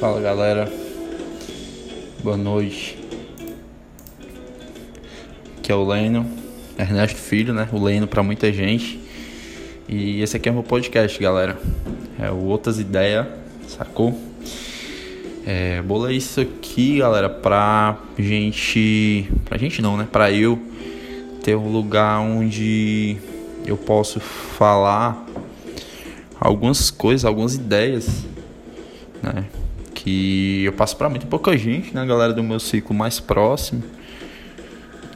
Fala galera, boa noite. Aqui é o Leno, Ernesto Filho, né? O Leno para muita gente. E esse aqui é o meu podcast, galera. É o Outras Ideias, sacou? É, bolei isso aqui, galera, pra gente. Pra gente não, né? Pra eu ter um lugar onde eu posso falar algumas coisas, algumas ideias, né? Que eu passo para muito pouca gente, né, galera do meu ciclo mais próximo.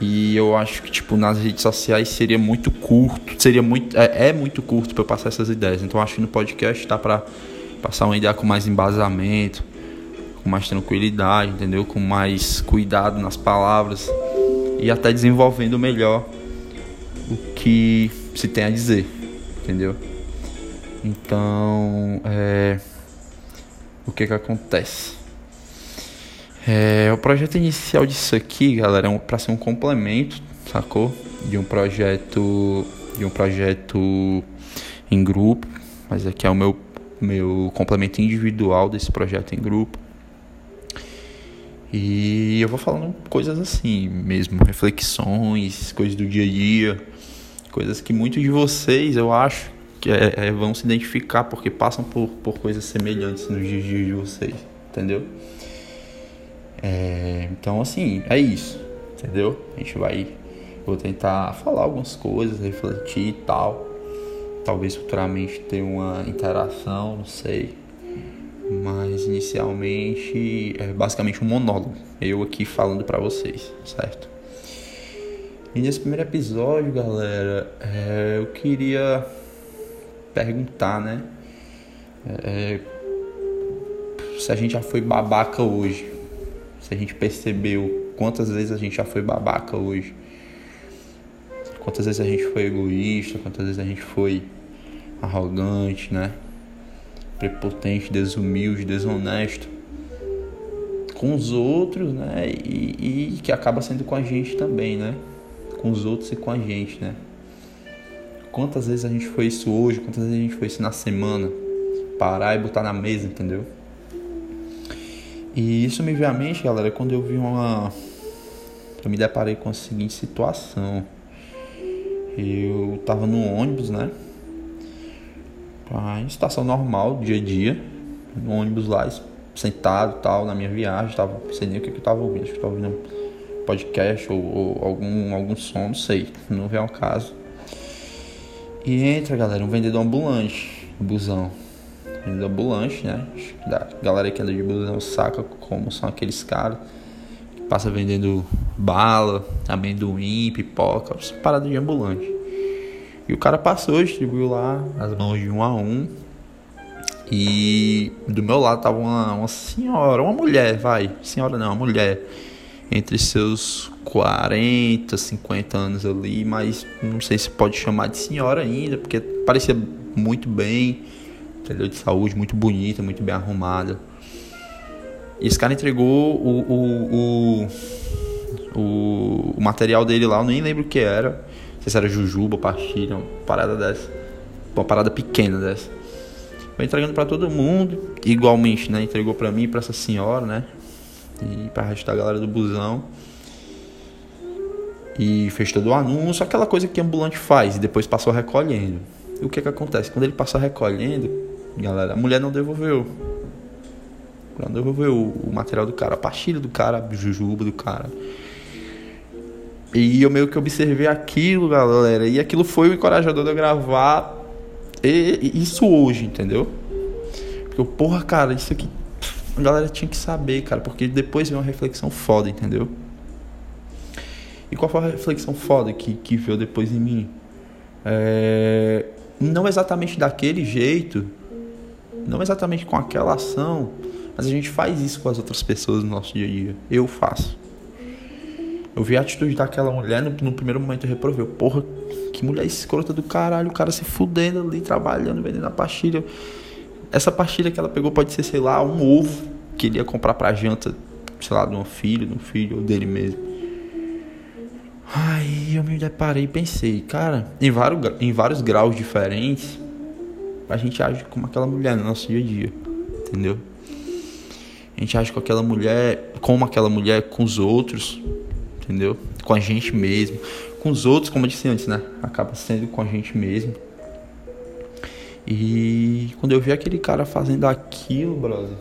E eu acho que, tipo, nas redes sociais seria muito curto, seria muito, é, é muito curto para eu passar essas ideias. Então acho que no podcast dá para passar uma ideia com mais embasamento, com mais tranquilidade, entendeu? Com mais cuidado nas palavras e até desenvolvendo melhor o que se tem a dizer, entendeu? Então, é, o que que acontece? É, o projeto inicial disso aqui, galera, é um, para ser um complemento, sacou? De um projeto, de um projeto em grupo, mas aqui é o meu meu complemento individual desse projeto em grupo. E eu vou falando coisas assim mesmo, reflexões, coisas do dia a dia, coisas que muitos de vocês, eu acho, que é, é, vão se identificar porque passam por, por coisas semelhantes nos dias de vocês, entendeu? É, então, assim, é isso, entendeu? A gente vai. Vou tentar falar algumas coisas, refletir e tal. Talvez futuramente ter uma interação, não sei. Mas inicialmente é basicamente um monólogo. Eu aqui falando para vocês, certo? E nesse primeiro episódio, galera, é, eu queria perguntar, né? É, se a gente já foi babaca hoje. Se a gente percebeu quantas vezes a gente já foi babaca hoje. Quantas vezes a gente foi egoísta, quantas vezes a gente foi arrogante, né? Prepotente, desumilde, desonesto com os outros, né? E, e que acaba sendo com a gente também, né? Com os outros e com a gente, né? Quantas vezes a gente foi isso hoje, quantas vezes a gente foi isso na semana? Parar e botar na mesa, entendeu? E isso me veio à mente, galera, quando eu vi uma. Eu me deparei com a seguinte situação. Eu tava no ônibus, né? Em situação normal, dia a dia. No ônibus lá, sentado tal, na minha viagem. Tava, não sei nem o que, que eu tava ouvindo. Acho que eu tava ouvindo podcast ou, ou algum, algum som, não sei. Não veio ao caso. E entra, galera, um vendedor ambulante, um busão. Vendedor ambulante, né? A galera que anda de busão saca como são aqueles caras que passa vendendo bala, amendoim, pipoca, parada de ambulante. E o cara passou, distribuiu lá as mãos de um a um. E do meu lado tava uma, uma senhora, uma mulher, vai, senhora não, uma mulher entre seus 40, 50 anos ali, mas não sei se pode chamar de senhora ainda, porque parecia muito bem, entendeu? De saúde, muito bonita, muito bem arrumada. E esse cara entregou o, o, o, o, material dele lá, eu nem lembro o que era. Não sei se era jujuba, pastilha, uma parada dessa. Uma parada pequena dessa. Foi entregando para todo mundo, igualmente, né? Entregou para mim para essa senhora, né? E para resto da galera do busão. E fez todo o anúncio, aquela coisa que ambulante faz, e depois passou recolhendo. E o que que acontece? Quando ele passou recolhendo, galera, a mulher não devolveu. Não devolveu o material do cara, a pastilha do cara, a jujuba do cara. E eu meio que observei aquilo, galera, e aquilo foi o encorajador de eu gravar isso hoje, entendeu? Porque, porra, cara, isso aqui a galera tinha que saber, cara, porque depois veio uma reflexão foda, entendeu? E qual foi a reflexão foda que, que veio depois em mim? É, não exatamente daquele jeito, não exatamente com aquela ação, mas a gente faz isso com as outras pessoas no nosso dia a dia. Eu faço. Eu vi a atitude daquela mulher, no, no primeiro momento eu reprovei. Porra, que mulher escrota do caralho, o cara se fudendo ali, trabalhando, vendendo a pastilha. Essa pastilha que ela pegou pode ser, sei lá, um ovo que ele ia comprar pra janta, sei lá, de um filho, de um filho ou dele mesmo. Aí eu me deparei e pensei, cara, em vários, em vários graus diferentes, a gente age como aquela mulher no nosso dia a dia, entendeu? A gente age com aquela mulher, como aquela mulher com os outros, entendeu? Com a gente mesmo. Com os outros, como eu disse antes, né? Acaba sendo com a gente mesmo. E quando eu vi aquele cara fazendo aquilo, brother,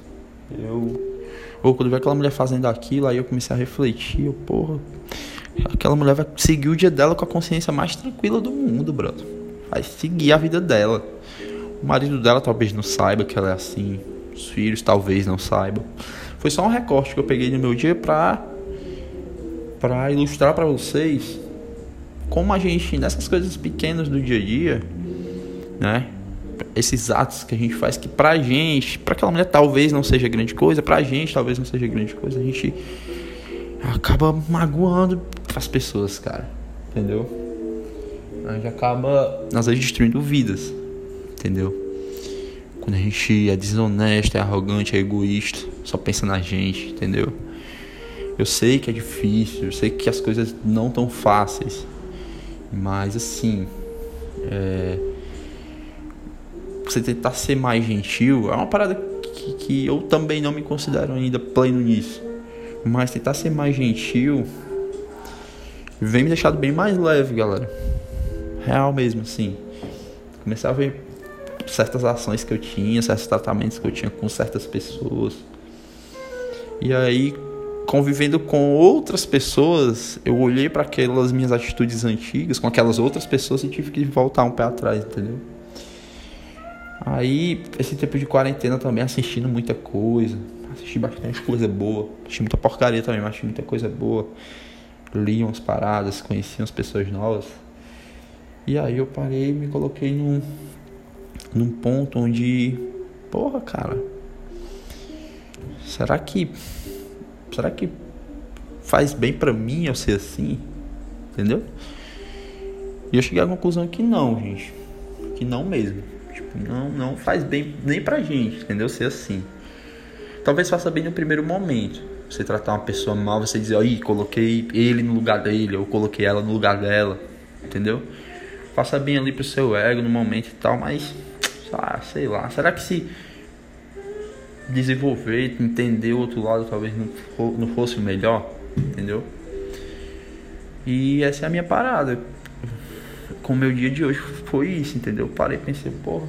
eu. Ou quando vi aquela mulher fazendo aquilo, aí eu comecei a refletir, eu, porra, aquela mulher vai seguir o dia dela com a consciência mais tranquila do mundo, brother. Vai seguir a vida dela. O marido dela talvez não saiba que ela é assim. Os filhos talvez não saibam. Foi só um recorte que eu peguei no meu dia pra, pra ilustrar para vocês como a gente, nessas coisas pequenas do dia a dia, né? Esses atos que a gente faz que pra gente, pra aquela mulher talvez não seja grande coisa, pra gente talvez não seja grande coisa, a gente acaba magoando as pessoas, cara. Entendeu? A gente acaba, às vezes, destruindo vidas. Entendeu? Quando a gente é desonesto, é arrogante, é egoísta, só pensa na gente, entendeu? Eu sei que é difícil, eu sei que as coisas não tão fáceis. Mas assim, é... você tentar ser mais gentil é uma parada que, que eu também não me considero ainda pleno nisso. Mas tentar ser mais gentil vem me deixando bem mais leve, galera. Real mesmo, assim. Comecei a ver certas ações que eu tinha, certos tratamentos que eu tinha com certas pessoas. E aí convivendo com outras pessoas, eu olhei para aquelas minhas atitudes antigas, com aquelas outras pessoas e tive que voltar um pé atrás, entendeu? Aí, esse tempo de quarentena também assistindo muita coisa, assisti bastante coisa boa, assisti muita porcaria também, mas assisti muita coisa boa. Li umas paradas, conheci umas pessoas novas. E aí eu parei e me coloquei num, num ponto onde, porra, cara, será que será que faz bem para mim eu ser assim? Entendeu? E eu cheguei à conclusão que não, gente. Que não mesmo. Não, não faz bem nem pra gente, entendeu? Ser assim. Talvez faça bem no primeiro momento. Você tratar uma pessoa mal, você dizer, aí, coloquei ele no lugar dele, ou coloquei ela no lugar dela. Entendeu? Faça bem ali pro seu ego no momento e tal, mas. Ah, sei lá. Será que se desenvolver, entender o outro lado talvez não, não fosse o melhor, entendeu? E essa é a minha parada. Com o meu dia de hoje foi isso, entendeu? Parei e pensei, porra.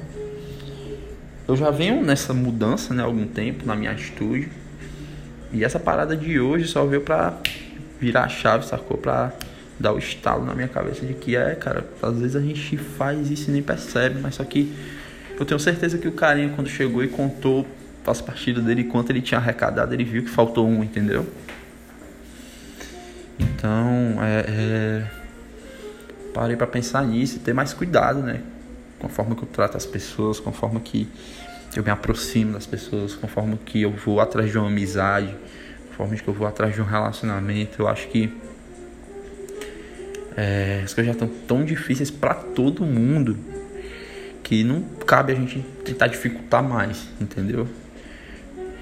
Eu já venho nessa mudança, né, algum tempo na minha atitude. E essa parada de hoje só veio pra virar a chave, sacou? Pra dar o estalo na minha cabeça de que é, cara, às vezes a gente faz isso e nem percebe, mas só que eu tenho certeza que o carinha quando chegou e contou as partidas dele, enquanto ele tinha arrecadado, ele viu que faltou um, entendeu? Então, é, é... parei para pensar nisso e ter mais cuidado, né? Com a forma que eu trato as pessoas, com a forma que eu me aproximo das pessoas, com a forma que eu vou atrás de uma amizade, com a forma que eu vou atrás de um relacionamento. Eu acho que é, as coisas já estão tão difíceis para todo mundo que não cabe a gente tentar dificultar mais, entendeu?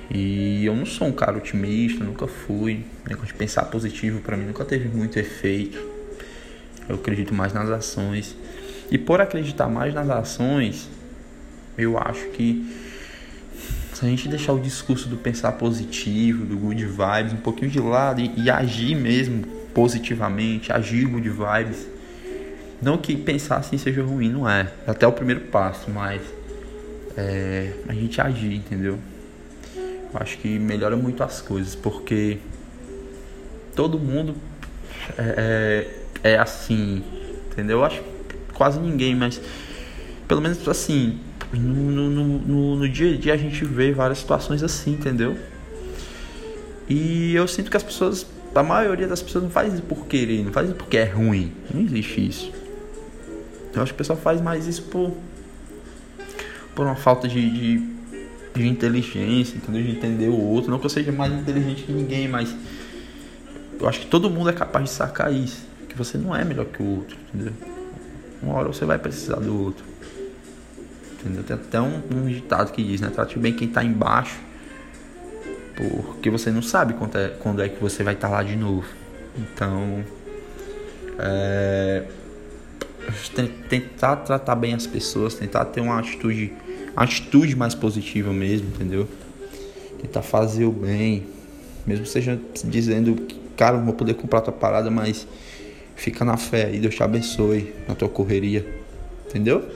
E eu não sou um cara otimista, nunca fui. Negócio de pensar positivo para mim nunca teve muito efeito. Eu acredito mais nas ações. E por acreditar mais nas ações, eu acho que se a gente deixar o discurso do pensar positivo, do good vibes um pouquinho de lado e, e agir mesmo positivamente, agir good vibes, não que pensar assim seja ruim, não é. é até o primeiro passo, mas é, a gente agir, entendeu? acho que melhora muito as coisas, porque todo mundo é, é, assim, entendeu? Eu acho que quase ninguém, mas pelo menos assim, no, no, no, no dia a dia a gente vê várias situações assim, entendeu? E eu sinto que as pessoas, a maioria das pessoas não faz isso por querer, não faz isso porque é ruim. Não existe isso. Eu acho que o pessoal faz mais isso por, por uma falta de, de de inteligência, entendeu? De entender o outro. Não que eu seja mais inteligente que ninguém, mas eu acho que todo mundo é capaz de sacar isso. Que você não é melhor que o outro, entendeu? Uma hora você vai precisar do outro. Entendeu? Tem até um, um ditado que diz, né? Trate bem quem tá embaixo. Porque você não sabe quando é, quando é que você vai estar tá lá de novo. Então. É, tentar tratar bem as pessoas, tentar ter uma atitude atitude mais positiva mesmo, entendeu? tentar fazer o bem, mesmo seja dizendo que, cara, não vou poder comprar tua parada, mas fica na fé e Deus te abençoe na tua correria, entendeu?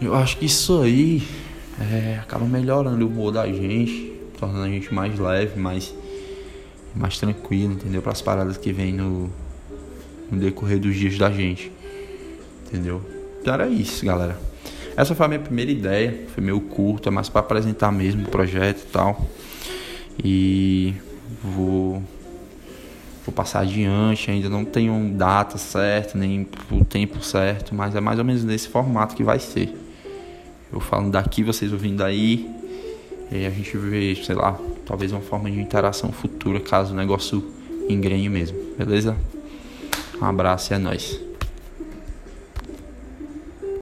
Eu acho que isso aí é, acaba melhorando o humor da gente, tornando a gente mais leve, mais, mais tranquilo, entendeu? Para as paradas que vem no, no decorrer dos dias da gente, entendeu? Então era isso, galera. Essa foi a minha primeira ideia, foi meio curto, é mais para apresentar mesmo o projeto e tal. E vou vou passar adiante, ainda não tenho data certa, nem o tempo certo, mas é mais ou menos nesse formato que vai ser. Eu falando daqui, vocês ouvindo aí, e a gente vê, sei lá, talvez uma forma de interação futura, caso o negócio engrene mesmo, beleza? Um abraço e é nóis.